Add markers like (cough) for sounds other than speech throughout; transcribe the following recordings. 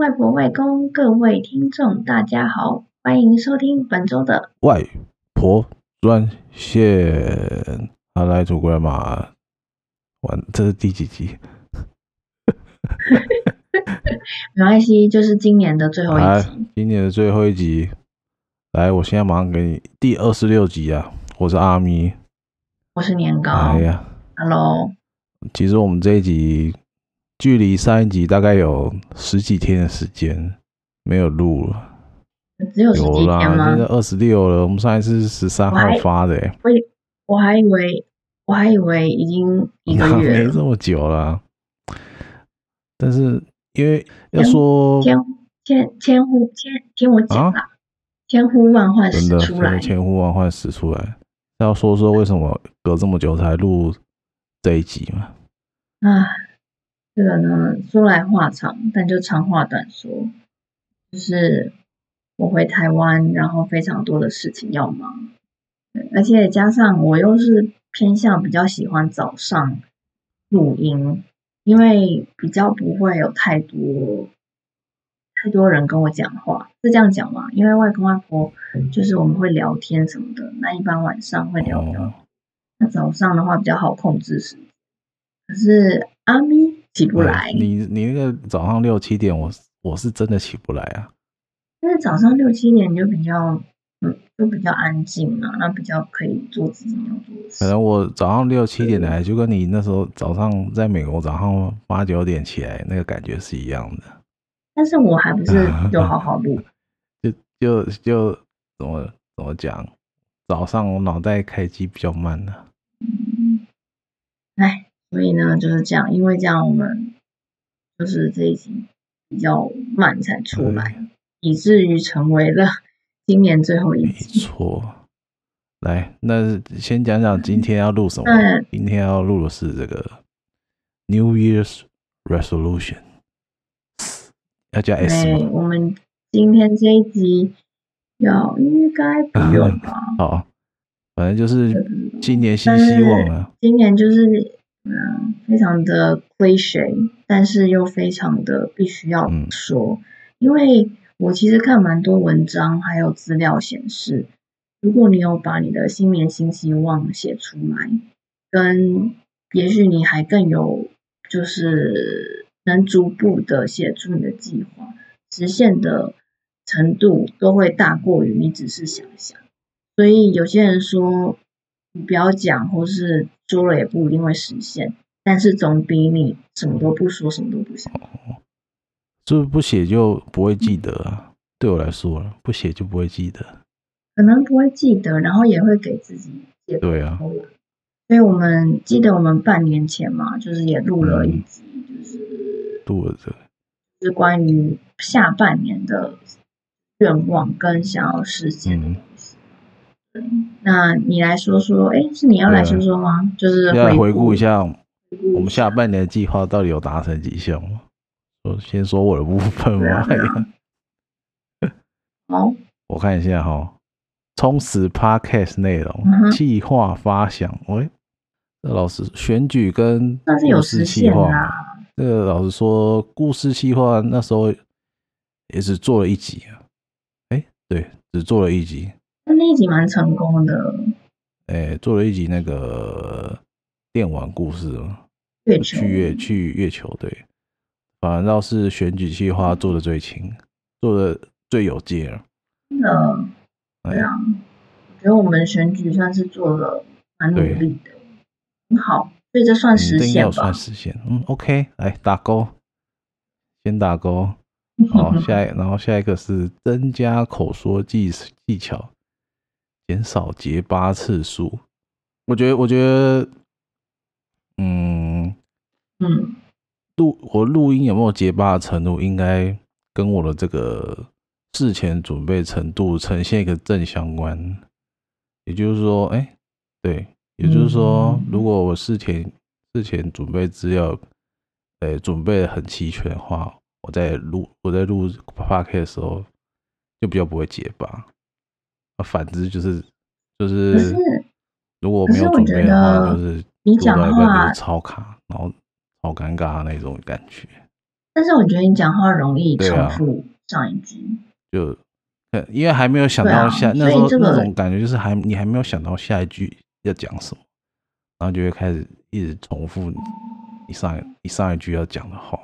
外婆、外公，各位听众，大家好，欢迎收听本周的外婆专线。好，来祖国嘛，完，这是第几集？没关系，就是今年的最后一集。今年的最后一集，来，我现在马上给你第二十六集啊！我是阿咪，我是年糕。哎呀，Hello。其实我们这一集。距离上一集大概有十几天的时间没有录了，只有十几天吗？现在二十六了。我们上一次是十三号发的，欸，我我还以为我还以为已经一个月 (laughs) 没这么久了。但是因为要说千千千呼千听我讲啦，千呼万唤始出来，千呼万唤始出来。要说说为什么隔这么久才录这一集嘛？啊。这个呢，说来话长，但就长话短说，就是我回台湾，然后非常多的事情要忙，而且加上我又是偏向比较喜欢早上录音，因为比较不会有太多太多人跟我讲话，是这样讲吗？因为外公外婆就是我们会聊天什么的，那一般晚上会聊聊，那早上的话比较好控制时间，可是阿咪。起不来，你你那个早上六七点，我我是真的起不来啊。因为早上六七点就比较，嗯，就比较安静嘛，那比较可以做自己要做的事。可能我早上六七点来，就跟你那时候早上在美国早上八九点起来那个感觉是一样的。但是我还不是 (laughs) 就好好录，就就就怎么怎么讲，早上我脑袋开机比较慢呢、啊。嗯，哎。所以呢，就是这样，因为这样我们就是这一集比较慢才出来，以至于成为了今年最后一集。没错，来，那先讲讲今天要录什么？嗯、今天要录的是这个 New Year's Resolution，要加 S 吗？我们今天这一集要应该不用吧？(laughs) 好，反正就是今年新希望啊，今年就是。嗯，非常的 cliche，但是又非常的必须要说，嗯，因为我其实看蛮多文章，还有资料显示，如果你有把你的新年新希望写出来，跟也许你还更有，就是能逐步的写出你的计划，实现的程度都会大过于你只是想想。所以有些人说，你不要讲，或是。说了也不一定会实现，但是总比你什么都不说、什么都不想。是不是不写就不会记得啊？对我来说，不写就不会记得。可能不会记得，然后也会给自己写。对啊。所以我们记得我们半年前嘛，就是也录了一集，就是录了这个，是关于下半年的愿望跟想要实现那你来说说，哎、欸，是你要来说说吗？就是要回顾一下我们下半年的计划到底有达成几项吗？我先说我的部分吧。好，我看一下哈，充实 Podcast 内容，计划发想。喂，这老师选举跟故事计划，这个老实说，故事计划那时候也只做了一集啊。哎，对，只做了一集。那一集蛮成功的，哎、欸，做了一集那个电玩故事月球去月去月球，对，反倒是选举计划做的最勤，做的最有劲了。真的，对啊，我觉得我们选举算是做了蛮努力的，很好，所以这算实现吧？算实现，嗯，OK，来打勾，先打勾，(laughs) 好，下一，然后下一个是增加口说技技巧。减少结巴次数，我觉得，我觉得，嗯嗯，录我录音有没有结巴的程度，应该跟我的这个事前准备程度呈现一个正相关。也就是说，哎、欸，对，也就是说，如果我事前事前准备资料，哎、欸，准备的很齐全的话，我在录我在录 podcast 的时候，就比较不会结巴。反之就是就是，如果没有准备的话，就是你讲话超卡，然后超尴尬的那种感觉。但是我觉得你讲话容易重复上一句，啊、就因为还没有想到下、啊、那时候那种感觉，就是还你还没有想到下一句要讲什么，然后就会开始一直重复你上你上一句要讲的话。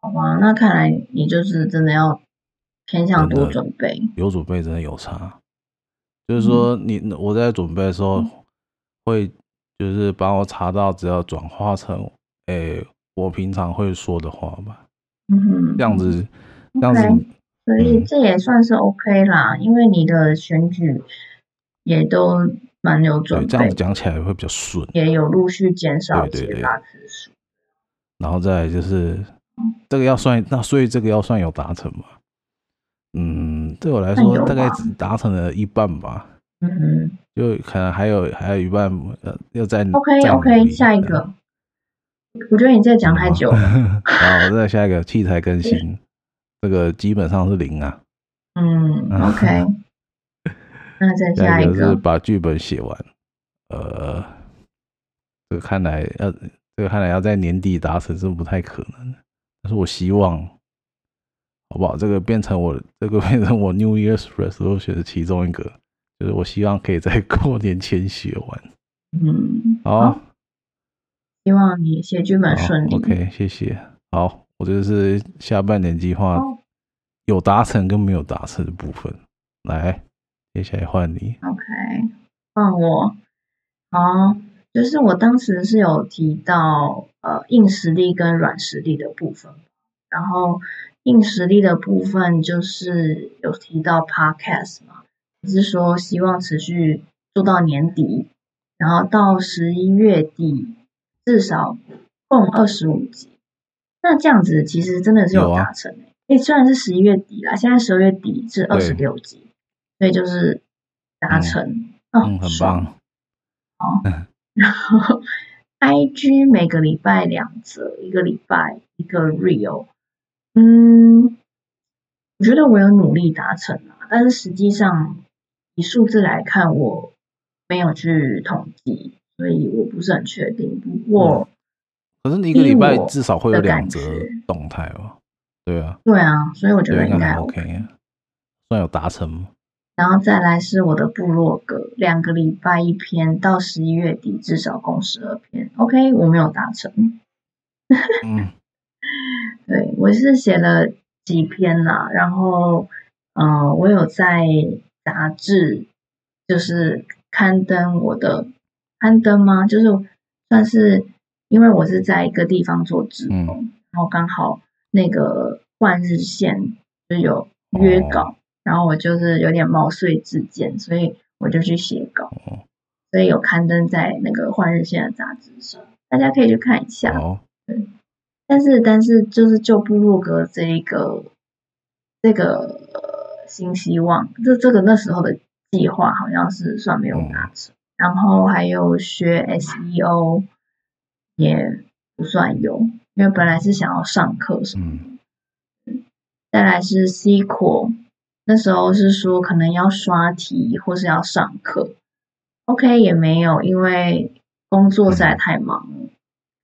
好吧，那看来你就是真的要偏向多准备，有准备真的有差。就是说你，我在准备的时候会就是帮我查到，只要转化成诶、欸、我平常会说的话吧。嗯哼，这样子，这样子，okay, 所以这也算是 OK 啦，嗯、因为你的选举也都蛮有准备，这样子讲起来会比较顺，也有陆续减少其他次数。然后再就是、嗯、这个要算，那所以这个要算有达成吗？嗯，对我来说大概只达成了一半吧。嗯哼，就可能还有还有一半呃要再 OK OK 下一个，我觉得你这讲太久了。(laughs) 好，再下一个器材更新，这个基本上是零啊。嗯，OK。(laughs) 那再下一个是把剧本写完。呃，这个看来要这个看来要在年底达成是不太可能，但是我希望。好不好？这个变成我，这个变成我 New Year's Resolution 的其中一个，就是我希望可以在过年前写完。嗯，好，好，希望你写剧本顺利。OK，谢谢。好，我这是下半年计划有达成跟没有达成的部分。来，接下来换你。OK，换我。好，就是我当时是有提到呃硬实力跟软实力的部分，然后。硬实力的部分就是有提到 Podcast 嘛，就是说希望持续做到年底，然后到十一月底至少共二十五集。那这样子其实真的是有达成诶、欸啊，虽然是十一月底啦，现在十二月底是二十六集，所以就是达成，嗯，哦、嗯很棒。好，然后 (laughs) IG 每个礼拜两则，一个礼拜一个 Real。嗯，我觉得我有努力达成啊，但是实际上以数字来看，我没有去统计，所以我不是很确定。不过，可是你一个礼拜至少会有两则动态哦。对啊，对啊，所以我觉得应该 OK，算有达成吗。然后再来是我的部落格，两个礼拜一篇，到十一月底至少共十二篇。OK，我没有达成。(laughs) 嗯。(laughs) 对，我是写了几篇啦，然后，嗯、呃，我有在杂志，就是刊登我的刊登吗？就是算是因为我是在一个地方做职工，嗯、然后刚好那个换日线就有约稿，哦、然后我就是有点毛遂自荐，所以我就去写稿，哦、所以有刊登在那个换日线的杂志上，大家可以去看一下。哦、对。但是，但是，就是就部落格这一个这个新希望，这这个那时候的计划好像是算没有达成，然后还有学 SEO 也不算有，因为本来是想要上课什么的。再来是 SQL，那时候是说可能要刷题或是要上课，OK 也没有，因为工作实在太忙了。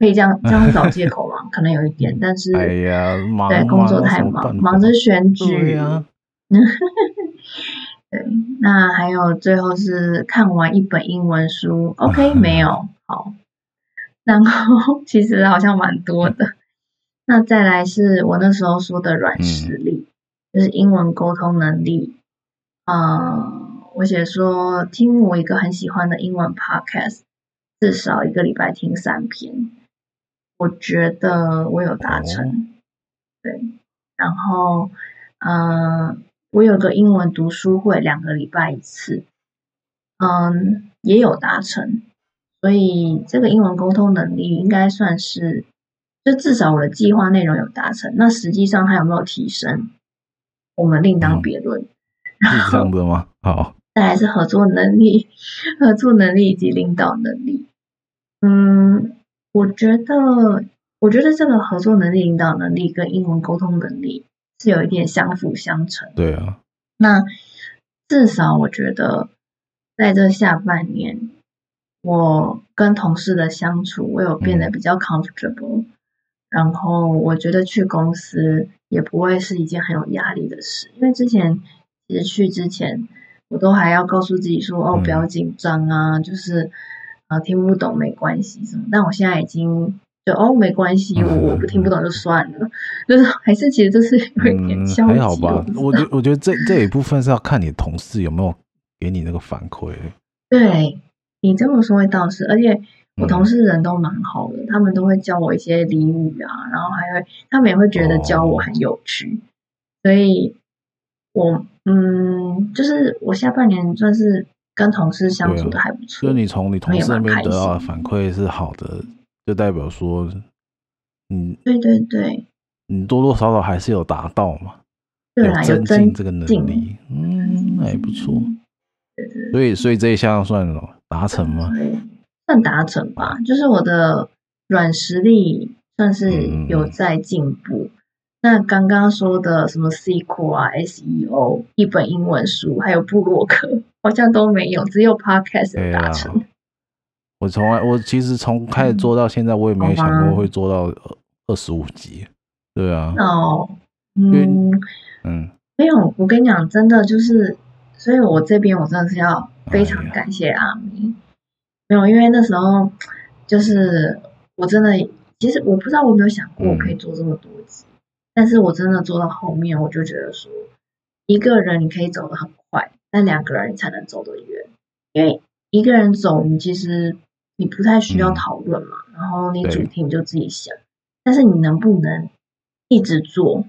可以这样 (laughs) 这样找借口吗？(laughs) 可能有一点，但是哎呀，忙对工作太忙，忙着选举。(laughs) 那还有最后是看完一本英文书，OK 没有好，然后其实好像蛮多的。那再来是我那时候说的软实力，就是英文沟通能力。嗯，我写说听我一个很喜欢的英文 Podcast，至少一个礼拜听三篇。我觉得我有达成，哦、对，然后，嗯、呃，我有个英文读书会，两个礼拜一次，嗯，也有达成，所以这个英文沟通能力应该算是，就至少我的计划内容有达成。那实际上它有没有提升，我们另当别论。嗯、是这样的吗？好，(laughs) 再来是合作能力、合作能力以及领导能力，嗯。我觉得，我觉得这个合作能力、领导能力跟英文沟通能力是有一点相辅相成。对啊，那至少我觉得，在这下半年，我跟同事的相处，我有变得比较 comfortable，、嗯、然后我觉得去公司也不会是一件很有压力的事，因为之前其实去之前，我都还要告诉自己说：“哦，不要紧张啊，嗯、就是啊，听不懂没关系什么。”但我现在已经就哦，没关系，我我不听不懂就算了，嗯、就是还是其实就是有一点消极、嗯。还好吧，我觉我觉得这这一部分是要看你同事有没有给你那个反馈。对，你这么说会倒是，而且。我同事人都蛮好的，嗯、他们都会教我一些俚语啊，然后还会，他们也会觉得教我很有趣，哦、所以我嗯，就是我下半年算是跟同事相处的还不错。就你从你同事那边得到的反馈是好的，就代表说，嗯，对对对，你多多少少还是有达到嘛，对啦，有增进这个能力，嗯，还不错。对对对，所以所以这一项算达成吗？算达成吧，就是我的软实力算是有在进步。嗯、那刚刚说的什么 SQL 啊、SEO、一本英文书，还有部落格，好像都没有，只有 Podcast 达成。啊、我从来，我其实从开始做到现在，我也没有想过会做到二十五集。对啊。哦，嗯嗯，没有，我跟你讲，真的就是，所以我这边我真的是要非常感谢阿明。没有，因为那时候就是我真的，其实我不知道我有没有想过我可以做这么多集，嗯、但是我真的做到后面，我就觉得说，一个人你可以走得很快，但两个人你才能走得远。因为一个人走，你其实你不太需要讨论嘛，嗯、然后你主题你就自己想，但是你能不能一直做？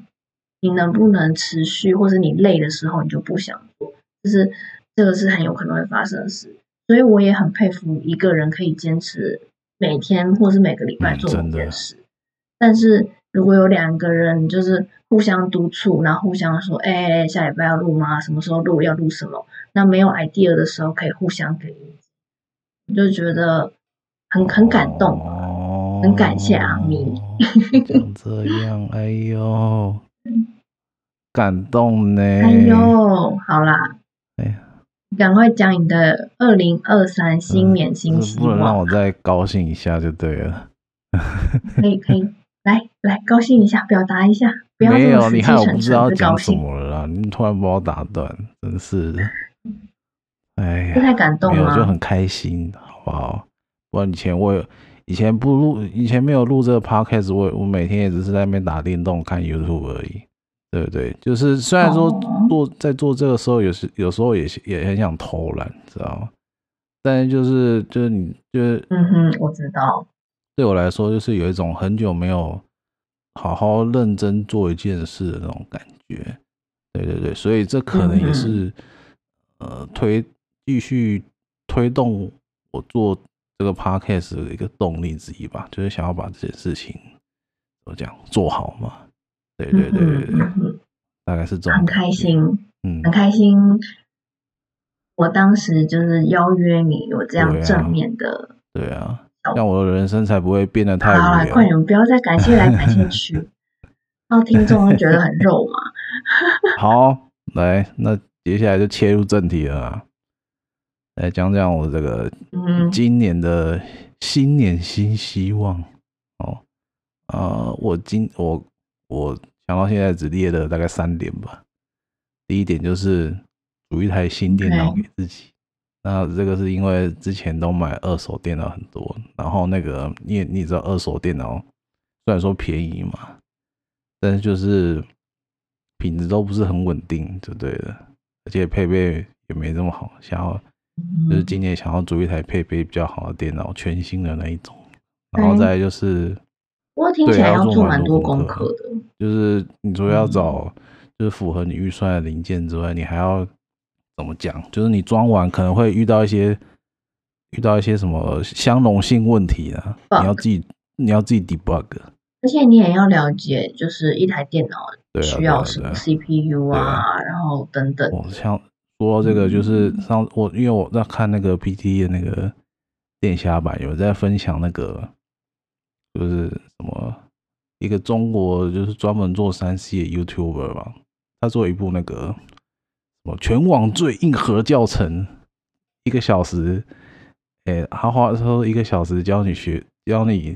你能不能持续？或者你累的时候你就不想做？就是这个是很有可能会发生的事。所以我也很佩服一个人可以坚持每天或是每个礼拜做一件事。嗯、但是如果有两个人就是互相督促，然后互相说：“哎、欸，下礼拜要录吗？什么时候录？要录什么？”那没有 idea 的时候可以互相给意见，就觉得很很感动，哦、很感谢阿咪。像这样，哎呦，感动呢！哎呦，好啦。哎呀赶快讲你的二零二三新年新希望，不能让我再高兴一下就对了。可 (laughs) 以可以，来来高兴一下，表达一下。不要没有，你看我不知道讲什么了啦，你突然把我打断，真是的。哎呀，太感动了，没有就很开心，好不好？不然以前我以前不录，以前没有录这个 podcast，我我每天也只是在那边打电动、看 YouTube 而已。对不对，就是虽然说做在做这个时候，有时有时候也也很想偷懒，知道吗？但是就是就是你就是嗯哼，我知道。对我来说，就是有一种很久没有好好认真做一件事的那种感觉。对对对，所以这可能也是、嗯、呃推继续推动我做这个 podcast 的一个动力之一吧，就是想要把这件事情怎么讲做好嘛。对对对对对，大概是这种。很开心，嗯，很开心。我当时就是邀约你，有这样正面的，对啊，这样我的人生才不会变得太无聊。好了，快点，不要再感谢来感谢去，让 (laughs) 听众会觉得很肉麻。(laughs) 好，来，那接下来就切入正题了，来讲讲我这个今年的新年新希望。哦，呃，我今我。我想到现在只列了大概三点吧。第一点就是组一台新电脑给自己。那这个是因为之前都买二手电脑很多，然后那个你也你也知道二手电脑虽然说便宜嘛，但是就是品质都不是很稳定，就对了。而且配备也没这么好。想要就是今年想要租一台配备比较好的电脑，全新的那一种。然后再来就是。不过听起来要做蛮多功课的，就是你除了要找就是符合你预算的零件之外，你还要怎么讲？就是你装完可能会遇到一些遇到一些什么相容性问题啊，你要自己你要自己 debug，而且你也要了解，就是一台电脑需要什么 CPU 啊，然后等等。我像说到这个，就是上我因为我在看那个 PT 的那个电虾版，有在分享那个。就是什么一个中国就是专门做三 C 的 YouTuber 吧，他做一部那个什么全网最硬核教程，一个小时，哎、欸，他花说一个小时教你学，教你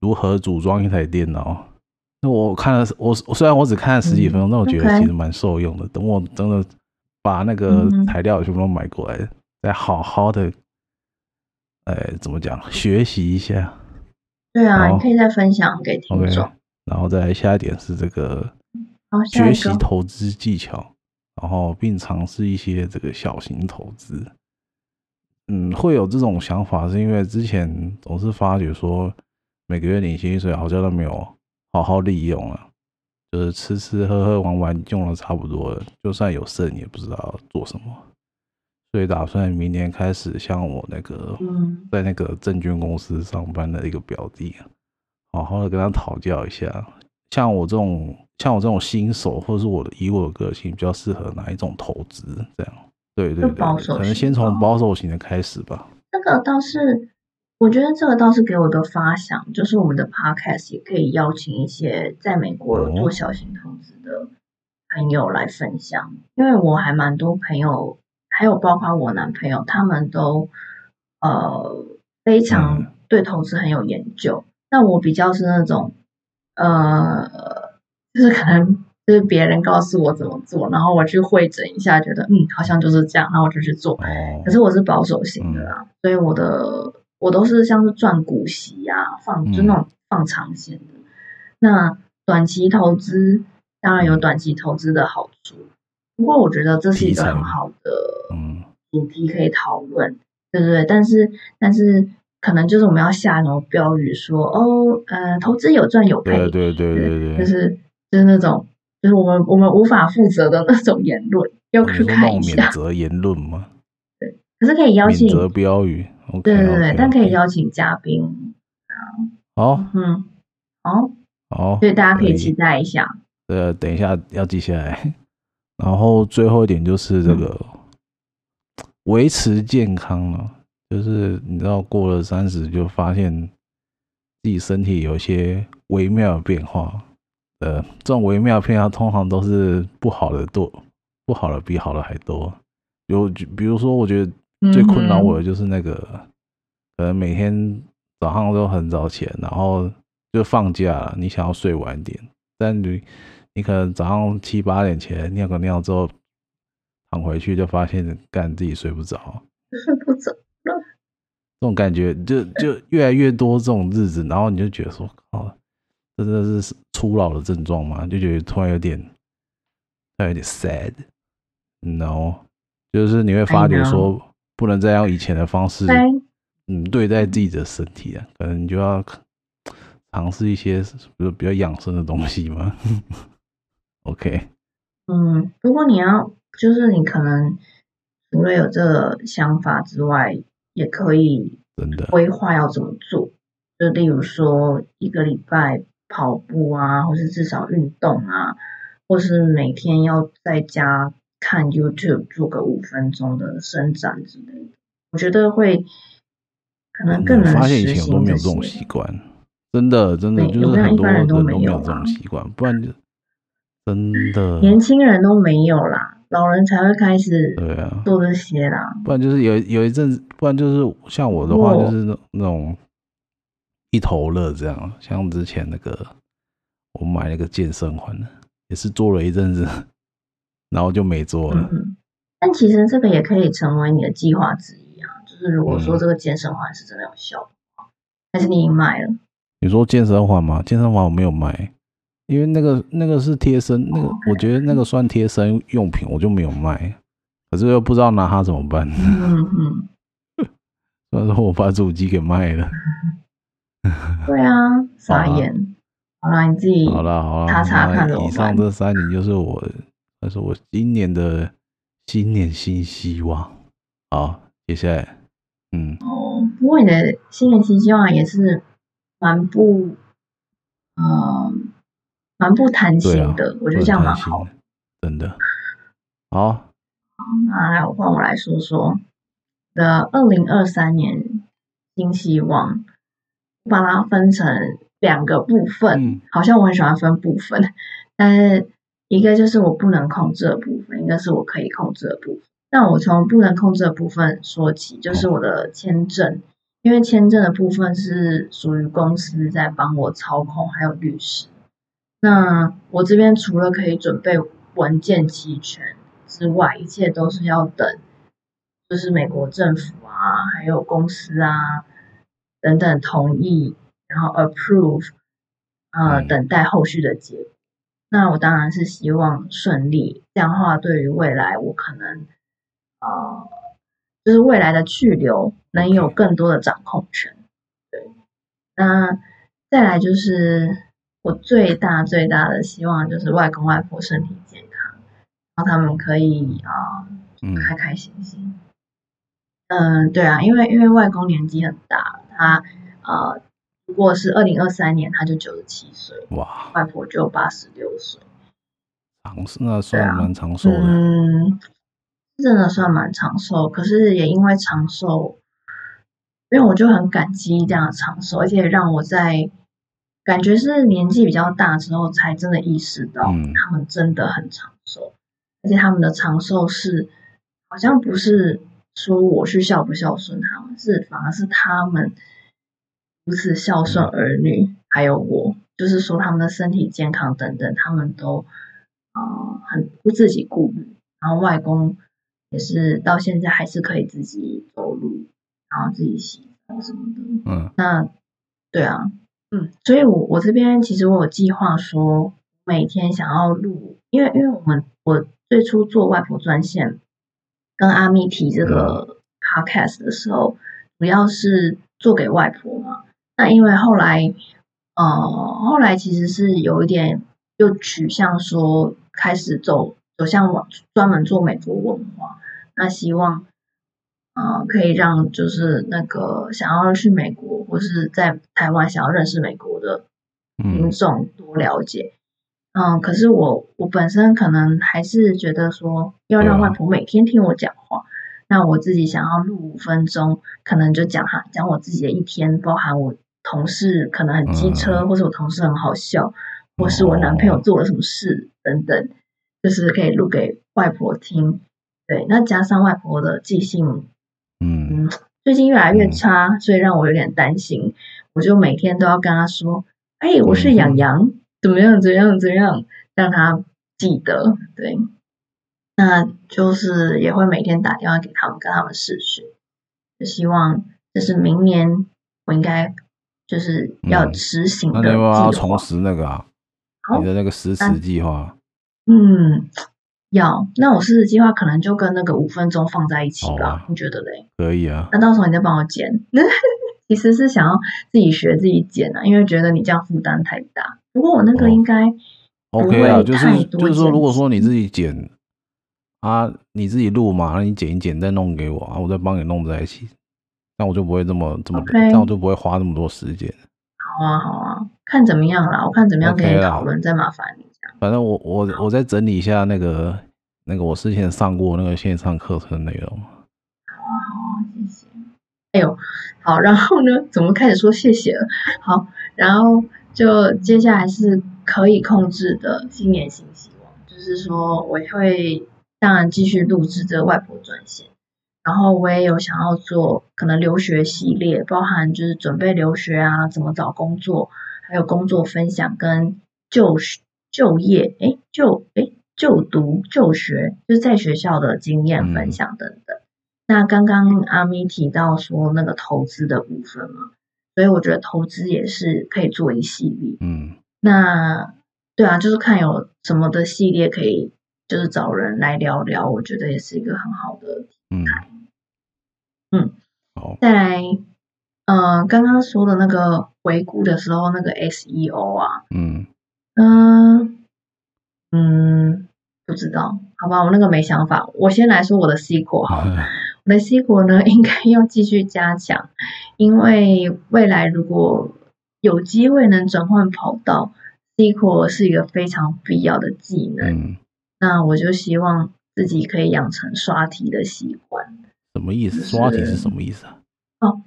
如何组装一台电脑。那我看了，我虽然我只看了十几分钟，但、嗯、我觉得其实蛮受用的。等我真的把那个材料全部都买过来，嗯、再好好的，哎，怎么讲，学习一下。对啊，你可以再分享给听众。Okay, 然后再来下一点是这个学习投资技巧，然后并尝试一些这个小型投资。嗯，会有这种想法，是因为之前总是发觉说每个月领薪水好像都没有好好利用啊，就是吃吃喝喝玩玩用了差不多了，就算有剩也不知道做什么，所以打算明年开始像我那个在那个证券公司上班的一个表弟，好好的跟他讨教一下，像我这种像我这种新手，或者是我的以我的个性比较适合哪一种投资这样。对对对，可能先从保守型的开始吧。这个倒是，我觉得这个倒是给我的发想，就是我们的 podcast 也可以邀请一些在美国有做小型投资的朋友来分享，因为我还蛮多朋友，还有包括我男朋友，他们都呃非常对投资很有研究。但我比较是那种呃，就是可能。就是别人告诉我怎么做，然后我去会诊一下，觉得嗯，好像就是这样，然后我就去做。可是我是保守型的啦，所以我的我都是像是赚股息啊，放就那种放长线的。那短期投资当然有短期投资的好处，不过我觉得这是一个很好的主题可以讨论，对不对？但是但是可能就是我们要下那种标语说哦，呃，投资有赚有赔，对对对对对，就是就是那种。就是我们我们无法负责的那种言论，要去看一下。免责言论吗？(laughs) 对，可是可以邀请。免责标语。Okay, 对对对，okay. 但可以邀请嘉宾啊。好，嗯，好，好，所以大家可以期待一下。呃，等一下要记下来。(laughs) 然后最后一点就是这个维、嗯、持健康了，就是你知道过了三十就发现自己身体有一些微妙的变化。呃，这种微妙变化通常都是不好的多，不好的比好的还多。有，比如说，我觉得最困扰我的就是那个，可能每天早上都很早起来，然后就放假了，你想要睡晚一点，但你你可能早上七八点起来尿个尿之后躺回去，就发现干自己睡不着，睡 (laughs) 不着了。这种感觉就就越来越多这种日子，然后你就觉得说，哦。这真的是初老的症状吗？就觉得突然有点，突然有点 sad，no，就是你会发觉说，不能再用以前的方式，嗯，对待自己的身体啊，可能你就要尝试一些，比如比较养生的东西嘛。(laughs) OK，嗯，如果你要，就是你可能除了有这个想法之外，也可以真的规划要怎么做，就例如说一个礼拜。跑步啊，或是至少运动啊，或是每天要在家看 YouTube 做个五分钟的伸展之类的，我觉得会可能更能。发现以前我都没有这种习惯，真的真的就是很多人都没有这种习惯，不然就 (laughs) 真的年轻人都没有啦，老人才会开始对啊做这些啦，不然就是有有一阵子，不然就是像我的话就是那那种。一头热这样，像之前那个我买那个健身环，也是做了一阵子，然后就没做了。嗯。但其实这个也可以成为你的计划之一啊，就是如果说这个健身环是真的有效的话，还是你已经买了？你说健身环吗？健身环我没有买，因为那个那个是贴身，那个我觉得那个算贴身用品，我就没有卖。可是又不知道拿它怎么办。嗯嗯。所以说我把主机给卖了。(laughs) 对啊，傻眼。好了，你自己好了好了，查查看。以上这三年就是我，那是我今年的新年新希望。好，接下来，嗯，哦，不过你的新年新希望也是蛮不，嗯，蛮不贪心的。我觉得这样蛮好，真的。好，好，那来，我换我来说说的二零二三年新希望。把它分成两个部分，嗯，好像我很喜欢分部分，但是一个就是我不能控制的部分，一个是我可以控制的部分。那我从不能控制的部分说起，就是我的签证因为签证的部分是属于公司在帮我操控，还有律师。那我这边除了可以准备文件齐全之外，一切都是要等，就是美国政府啊，还有公司啊等等同意，然后 approve，呃，等待后续的结果。那我当然是希望顺利，这样的话对于未来我可能，呃，就是未来的去留能有更多的掌控权。对，那再来就是。我最大最大的希望就是外公外婆身体健康，然后他们可以啊，呃、开开心心。嗯、呃，对啊，因为因为外公年纪很大，他呃，如果是二零二三年他就九十七岁，哇，外婆就八十六岁，长寿那算蛮长寿的，嗯，真的算蛮长寿。可是也因为长寿，因为我就很感激这样的长寿，而且让我在。感觉是年纪比较大之后，才真的意识到他们真的很长寿，嗯、而且他们的长寿是好像不是说我去孝不孝顺他们，是反而是他们如此孝顺儿女，嗯、还有我，就是说他们的身体健康等等，他们都啊、呃、很不自己顾虑，然后外公也是到现在还是可以自己走路，然后自己洗澡什么的，嗯，那对啊。嗯，所以我，我我这边其实我有计划说，每天想要录，因为因为我们我最初做外婆专线跟阿密提这个 podcast 的时候，主要是做给外婆嘛。那因为后来，呃，后来其实是有一点又取向说，开始走走向往专门做美国文化，那希望。啊、呃，可以让就是那个想要去美国或是在台湾想要认识美国的民众多了解。嗯，嗯，可是我我本身可能还是觉得说要让外婆每天听我讲话，嗯、那我自己想要录五分钟，可能就讲哈讲我自己的一天，包含我同事可能很机车，嗯、或是我同事很好笑，或是我男朋友做了什么事等等，就是可以录给外婆听。对，那加上外婆的记性。嗯，最近越来越差，嗯、所以让我有点担心。我就每天都要跟她说：“哎、欸，我是洋洋，怎么样？怎么样？怎么样？”让他记得。对，那就是也会每天打电话给他们，跟他们视讯。就希望就是明年我应该就是要执行的计划。嗯、那你要不要重拾那个啊？你的那个实时计划？嗯。要，那我试试计划可能就跟那个五分钟放在一起吧，啊、你觉得嘞？可以啊。那到时候你再帮我剪。(laughs) 其实是想要自己学自己剪啊，因为觉得你这样负担太大。不过我那个应该 OK 啊，就是就是说，如果说你自己剪啊，你自己录嘛，那你剪一剪再弄给我啊，我再帮你弄在一起，那我就不会这么这么样我就不会花那么多时间。好啊，好啊，看怎么样啦，我看怎么样可以讨论，再麻烦你。反正我我我再整理一下那个那个我之前上过那个线上课程的内容。好啊好啊，谢谢。哎呦，好，然后呢，怎么开始说谢谢了？好，然后就接下来是可以控制的新年新希望，就是说我会当然继续录制这个外婆专线，然后我也有想要做可能留学系列，包含就是准备留学啊，怎么找工作，还有工作分享跟就学。就业，哎，就哎，就读、就学，就是在学校的经验分享等等。嗯、那刚刚阿咪提到说那个投资的部分嘛，所以我觉得投资也是可以做一系列。嗯，那对啊，就是看有什么的系列可以，就是找人来聊聊，我觉得也是一个很好的。嗯，嗯好，再来，呃，刚刚说的那个回顾的时候，那个 SEO 啊，嗯。嗯嗯，不知道，好吧，我那个没想法。我先来说我的 SQL 好了，(laughs) 我的 SQL 呢，(laughs) 应该要继续加强，因为未来如果有机会能转换跑道，SQL 是一个非常必要的技能。嗯、那我就希望自己可以养成刷题的习惯。什么意思？刷题是什么意思啊？哦，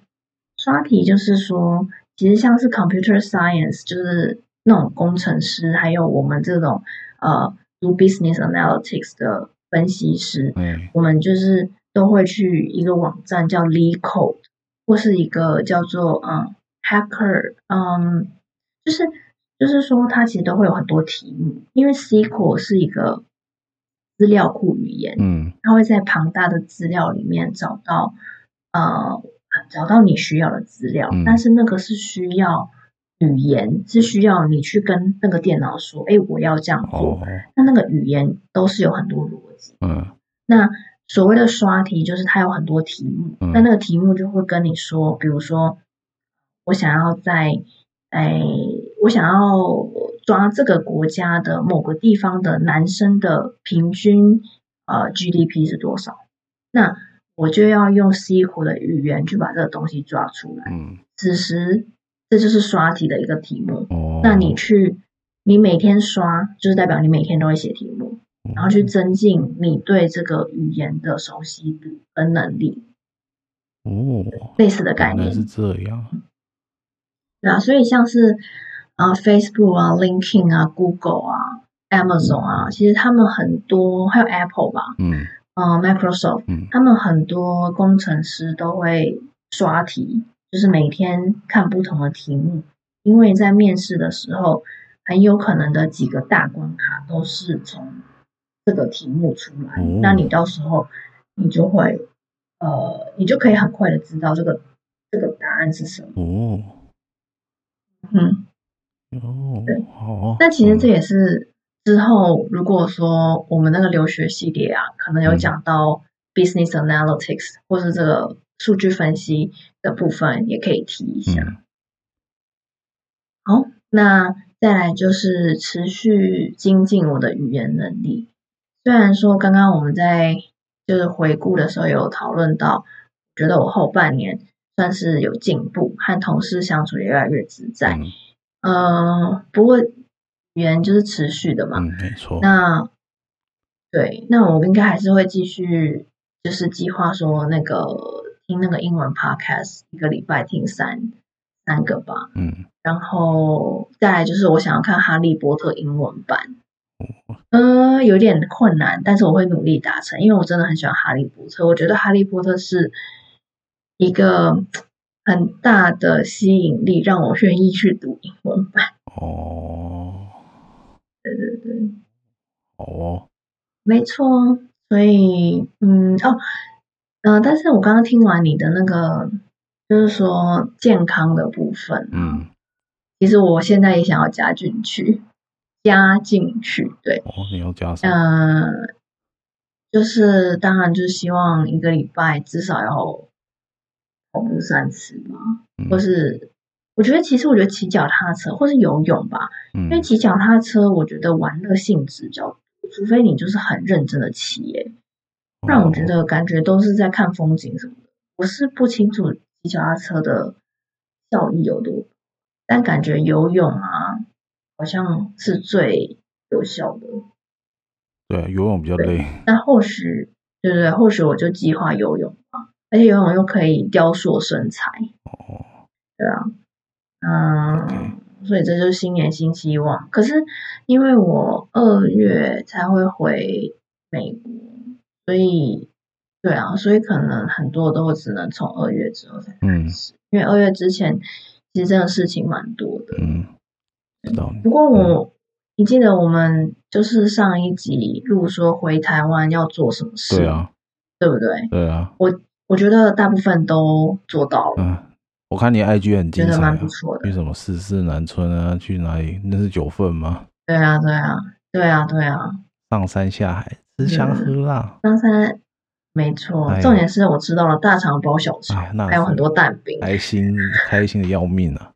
刷题就是说，其实像是 Computer Science，就是。那种工程师，还有我们这种呃读 business analytics 的分析师，嗯，我们就是都会去一个网站叫 LeetCode，或是一个叫做嗯 Hacker，嗯，就是就是说它其实都会有很多题目，因为 SQL 是一个资料库语言，嗯，它会在庞大的资料里面找到呃找到你需要的资料，嗯，但是那个是需要。语言是需要你去跟那个电脑说，哎，我要这样做。哦、那那个语言都是有很多逻辑。嗯。那所谓的刷题，就是它有很多题目。嗯。那那个题目就会跟你说，比如说，我想要在，哎，我想要抓这个国家的某个地方的男生的平均呃 GDP 是多少？那我就要用 SQL 的语言去把这个东西抓出来。嗯。此时。这就是刷题的一个题目。哦，那你去，你每天刷，就是代表你每天都会写题目，嗯，然后去增进你对这个语言的熟悉度跟能力。哦，类似的概念是这样。对啊，所以像是啊，呃，Facebook 啊，LinkedIn 啊，Google 啊，Amazon 啊，其实他们很多，还有 Apple 吧，嗯，呃，Microsoft，嗯，他们很多工程师都会刷题。就是每天看不同的题目，因为在面试的时候，很有可能的几个大关卡都是从这个题目出来。哦、那你到时候你就会，呃，你就可以很快的知道这个这个答案是什么。哦，嗯，哦，对，哦，那其实这也是之后如果说我们那个留学系列啊，可能有讲到 business analytics、嗯、或是这个。数据分析的部分也可以提一下。嗯。好，那再来就是持续精进我的语言能力。虽然说刚刚我们在就是回顾的时候有讨论到，觉得我后半年算是有进步，和同事相处也越来越自在。嗯，呃，不过语言就是持续的嘛。嗯，没错。那对，那我应该还是会继续，就是计划说那个。听那个英文 podcast，一个礼拜听三三个吧。嗯，然后再来就是我想要看《哈利波特》英文版。嗯、呃，有点困难，但是我会努力达成，因为我真的很喜欢《哈利波特》。我觉得《哈利波特》是一个很大的吸引力，让我愿意去读英文版。哦，对对对，哦，没错。所以，嗯，哦。嗯、呃，但是我刚刚听完你的那个，就是说健康的部分，嗯，其实我现在也想要加进去，加进去，对，哦，你要加什么？嗯、呃，就是当然就是希望一个礼拜至少要跑步三次吧，嗯、或是我觉得其实我觉得骑脚踏车或是游泳吧，嗯、因为骑脚踏车我觉得玩乐性质比较，除非你就是很认真的骑耶。让我觉得感觉都是在看风景什么的，我是不清楚骑脚踏车的效益有多，但感觉游泳啊，好像是最有效的。对，游泳比较累。但或许，对对对，或许我就计划游泳吧，而且游泳又可以雕塑身材。哦。对啊，嗯，okay. 所以这就是新年新希望。可是因为我二月才会回美国。所以，对啊，所以可能很多都只能从二月之后才开始，嗯、因为二月之前其实真的事情蛮多的。嗯。不过我，嗯、你记得我们就是上一集录说回台湾要做什么事？对啊，对不对？对啊。我我觉得大部分都做到了。嗯，我看你 IG 很精彩，啊，觉得蛮不错的。去什么四四南村啊？去哪里？那是九份吗？对啊，对啊，对啊，对啊。上山下海。吃香喝辣，上山没错、哎。重点是我吃到了大肠包小肠、哎，还有很多蛋饼，开心开心的要命啊！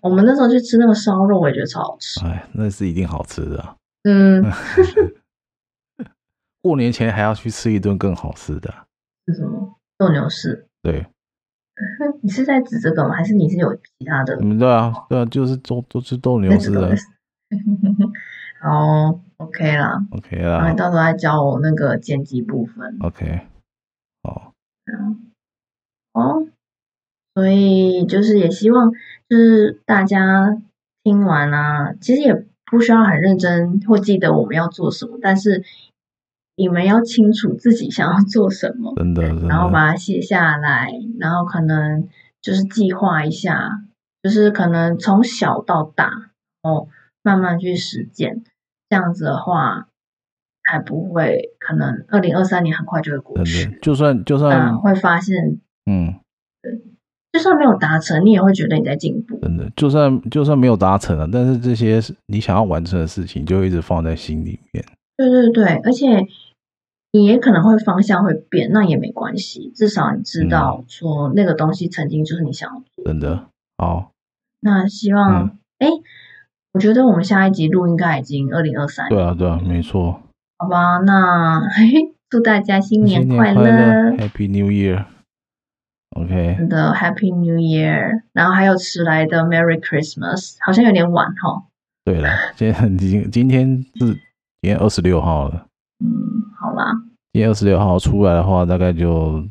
我们那时候去吃那个烧肉，我也觉得超好吃。哎，那是一定好吃的、啊。嗯，(laughs) 过年前还要去吃一顿更好吃的。是什么？斗牛士。对。(laughs) 你是在指这个吗？还是你是有其他的？嗯，对啊，对啊，就是都都是斗牛士的。(laughs) 好，OK 啦，OK 啦，然后你到时候再教我那个剪辑部分，OK，好，嗯，哦，所以就是也希望就是大家听完啊，其实也不需要很认真或记得我们要做什么，但是你们要清楚自己想要做什么，真的，然后把它写下来，然后可能就是计划一下，就是可能从小到大，哦，慢慢去实践，这样子的话，才不会可能二零二三年很快就会过去。就算就算、(laughs) 嗯、会发现，嗯。就算没有达成，你也会觉得你在进步。真的，就算就算没有达成了，但是这些你想要完成的事情，就一直放在心里面。对对对，而且你也可能会方向会变，那也没关系，至少你知道说那个东西曾经就是你想要做的。真的，好。那希望，哎、嗯，我觉得我们下一集录应该已经二零二三。对啊，对啊，没错。好吧，那嘿嘿，祝大家新年快乐，快乐，Happy New Year。OK，的 Happy New Year，然后还有迟来的 Merry Christmas，好像有点晚哈。对了，今天今今天是今天二十六号了。嗯，好啦，今天二十六号出来的话，大概就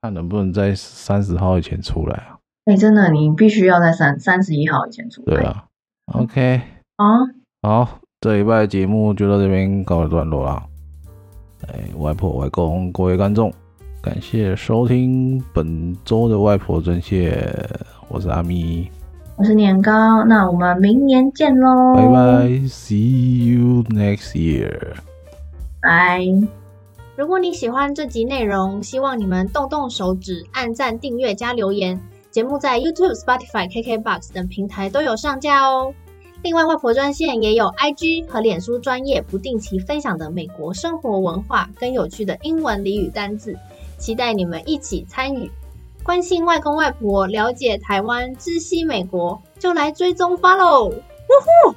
看能不能在三十号以前出来啊。哎、欸，真的，你必须要在三三十一号以前出来。对啊，OK，啊，好，这礼拜节目就到这边告一段落啦。哎，外婆、外公，各位观众。感谢收听本周的外婆专线，我是阿咪，我是年糕，那我们明年见喽，拜拜，See you next year，拜。如果你喜欢这集内容，希望你们动动手指，按赞、订阅、加留言。节目在 YouTube、Spotify、KKBox 等平台都有上架哦。另外，外婆专线也有 IG 和脸书专业不定期分享的美国生活文化跟有趣的英文俚语单字。期待你们一起参与，关心外公外婆，了解台湾，知悉美国，就来追踪 follow，呜呼！